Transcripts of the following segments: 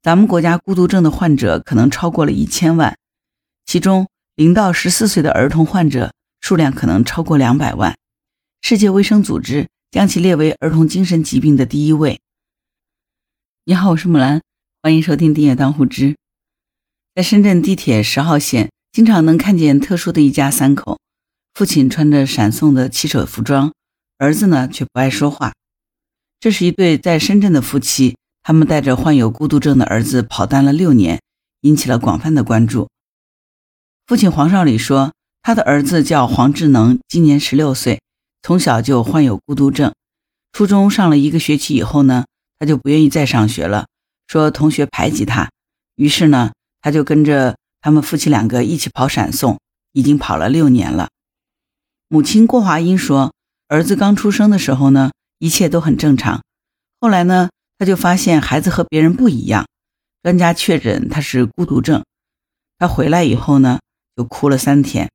咱们国家孤独症的患者可能超过了一千万，其中零到十四岁的儿童患者数量可能超过两百万。世界卫生组织将其列为儿童精神疾病的第一位。你好，我是木兰，欢迎收听《订阅当户知》。在深圳地铁十号线，经常能看见特殊的一家三口：父亲穿着闪送的骑手服装，儿子呢却不爱说话。这是一对在深圳的夫妻。他们带着患有孤独症的儿子跑单了六年，引起了广泛的关注。父亲黄少礼说，他的儿子叫黄智能，今年十六岁，从小就患有孤独症。初中上了一个学期以后呢，他就不愿意再上学了，说同学排挤他。于是呢，他就跟着他们夫妻两个一起跑闪送，已经跑了六年了。母亲郭华英说，儿子刚出生的时候呢，一切都很正常，后来呢。他就发现孩子和别人不一样，专家确诊他是孤独症。他回来以后呢，就哭了三天，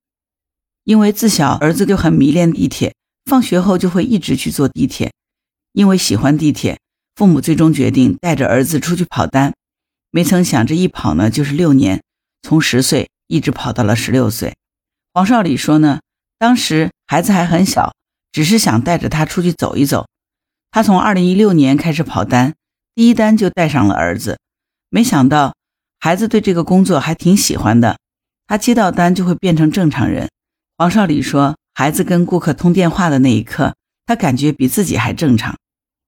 因为自小儿子就很迷恋地铁，放学后就会一直去坐地铁。因为喜欢地铁，父母最终决定带着儿子出去跑单。没曾想这一跑呢，就是六年，从十岁一直跑到了十六岁。黄少礼说呢，当时孩子还很小，只是想带着他出去走一走。他从二零一六年开始跑单，第一单就带上了儿子。没想到孩子对这个工作还挺喜欢的，他接到单就会变成正常人。黄少礼说，孩子跟顾客通电话的那一刻，他感觉比自己还正常。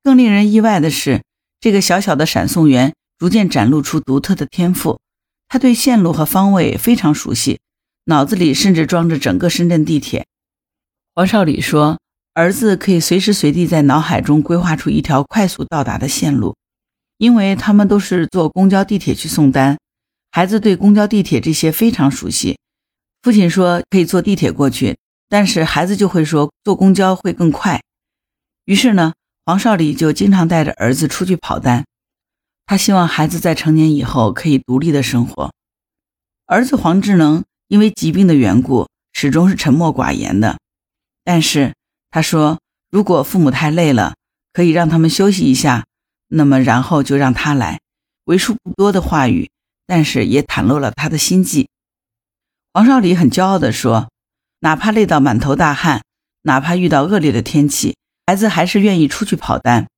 更令人意外的是，这个小小的闪送员逐渐展露出独特的天赋，他对线路和方位非常熟悉，脑子里甚至装着整个深圳地铁。黄少礼说。儿子可以随时随地在脑海中规划出一条快速到达的线路，因为他们都是坐公交、地铁去送单。孩子对公交、地铁这些非常熟悉。父亲说可以坐地铁过去，但是孩子就会说坐公交会更快。于是呢，黄少礼就经常带着儿子出去跑单。他希望孩子在成年以后可以独立的生活。儿子黄智能因为疾病的缘故，始终是沉默寡言的，但是。他说：“如果父母太累了，可以让他们休息一下，那么然后就让他来。”为数不多的话语，但是也袒露了他的心迹。黄少礼很骄傲地说：“哪怕累到满头大汗，哪怕遇到恶劣的天气，孩子还是愿意出去跑单，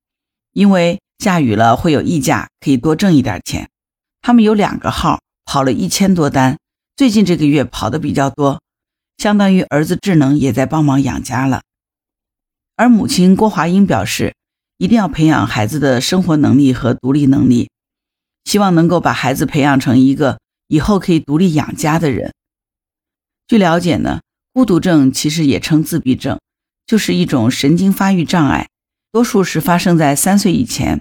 因为下雨了会有溢价，可以多挣一点钱。他们有两个号，跑了一千多单，最近这个月跑的比较多，相当于儿子智能也在帮忙养家了。”而母亲郭华英表示，一定要培养孩子的生活能力和独立能力，希望能够把孩子培养成一个以后可以独立养家的人。据了解呢，孤独症其实也称自闭症，就是一种神经发育障碍，多数是发生在三岁以前，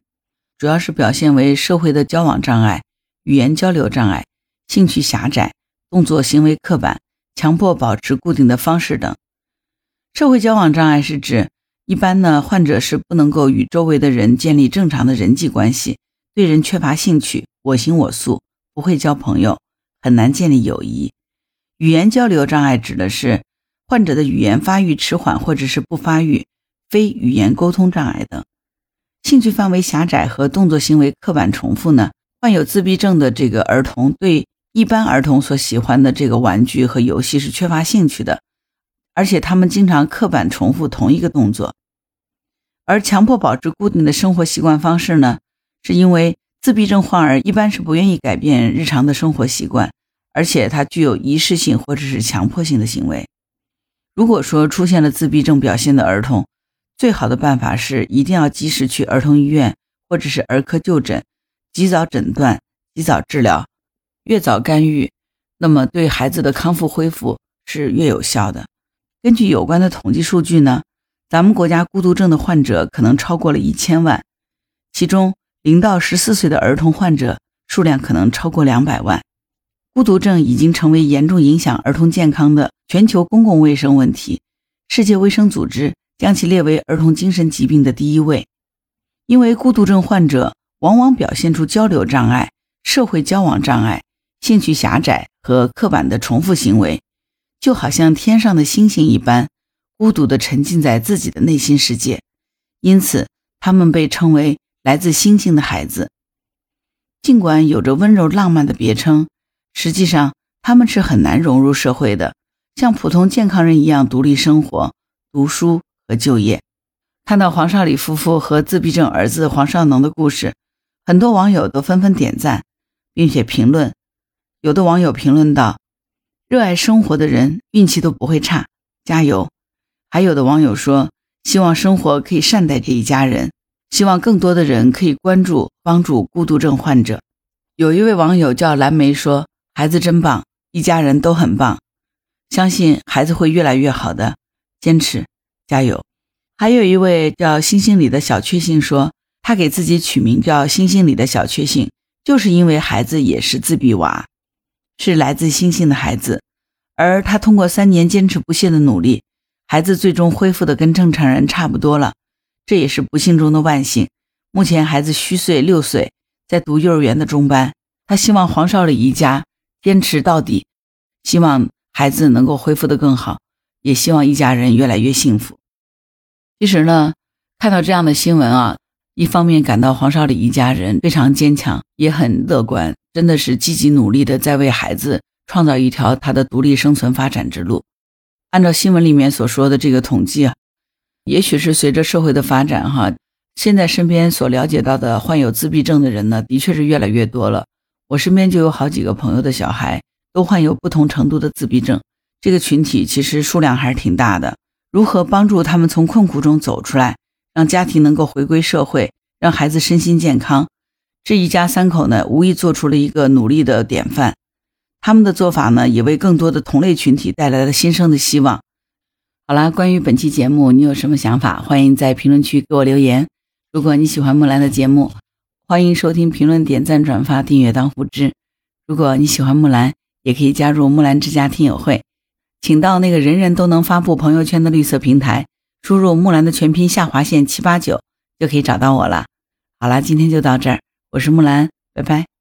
主要是表现为社会的交往障碍、语言交流障碍、兴趣狭窄、动作行为刻板、强迫保持固定的方式等。社会交往障碍是指。一般呢，患者是不能够与周围的人建立正常的人际关系，对人缺乏兴趣，我行我素，不会交朋友，很难建立友谊。语言交流障碍指的是患者的语言发育迟缓或者是不发育，非语言沟通障碍等。兴趣范围狭窄和动作行为刻板重复呢，患有自闭症的这个儿童对一般儿童所喜欢的这个玩具和游戏是缺乏兴趣的。而且他们经常刻板重复同一个动作，而强迫保持固定的生活习惯方式呢，是因为自闭症患儿一般是不愿意改变日常的生活习惯，而且它具有仪式性或者是强迫性的行为。如果说出现了自闭症表现的儿童，最好的办法是一定要及时去儿童医院或者是儿科就诊，及早诊断、及早治疗，越早干预，那么对孩子的康复恢复是越有效的。根据有关的统计数据呢，咱们国家孤独症的患者可能超过了一千万，其中零到十四岁的儿童患者数量可能超过两百万。孤独症已经成为严重影响儿童健康的全球公共卫生问题，世界卫生组织将其列为儿童精神疾病的第一位。因为孤独症患者往往表现出交流障碍、社会交往障碍、兴趣狭窄和刻板的重复行为。就好像天上的星星一般，孤独地沉浸在自己的内心世界，因此他们被称为来自星星的孩子。尽管有着温柔浪漫的别称，实际上他们是很难融入社会的，像普通健康人一样独立生活、读书和就业。看到黄少礼夫妇和自闭症儿子黄少能的故事，很多网友都纷纷点赞，并且评论。有的网友评论道：“热爱生活的人运气都不会差，加油！”还有的网友说：“希望生活可以善待这一家人，希望更多的人可以关注帮助孤独症患者。”有一位网友叫蓝莓说：“孩子真棒，一家人都很棒，相信孩子会越来越好的，坚持，加油！”还有一位叫星星里的小确幸说，他给自己取名叫星星里的小确幸，就是因为孩子也是自闭娃，是来自星星的孩子，而他通过三年坚持不懈的努力，孩子最终恢复的跟正常人差不多了，这也是不幸中的万幸。目前孩子虚岁六岁，在读幼儿园的中班，他希望黄少礼一家坚持到底，希望孩子能够恢复的更好，也希望一家人越来越幸福。其实呢，看到这样的新闻啊，一方面感到黄少礼一家人非常坚强，也很乐观，真的是积极努力的在为孩子创造一条他的独立生存发展之路。按照新闻里面所说的这个统计啊，也许是随着社会的发展哈，现在身边所了解到的患有自闭症的人呢，的确是越来越多了。我身边就有好几个朋友的小孩都患有不同程度的自闭症，这个群体其实数量还是挺大的。如何帮助他们从困苦中走出来，让家庭能够回归社会，让孩子身心健康？这一家三口呢，无疑做出了一个努力的典范。他们的做法呢，也为更多的同类群体带来了新生的希望。好啦，关于本期节目，你有什么想法？欢迎在评论区给我留言。如果你喜欢木兰的节目，欢迎收听、评论、点赞、转发、订阅、当护知。如果你喜欢木兰，也可以加入木兰之家听友会。请到那个人人都能发布朋友圈的绿色平台，输入木兰的全拼下划线七八九，就可以找到我了。好啦，今天就到这儿，我是木兰，拜拜。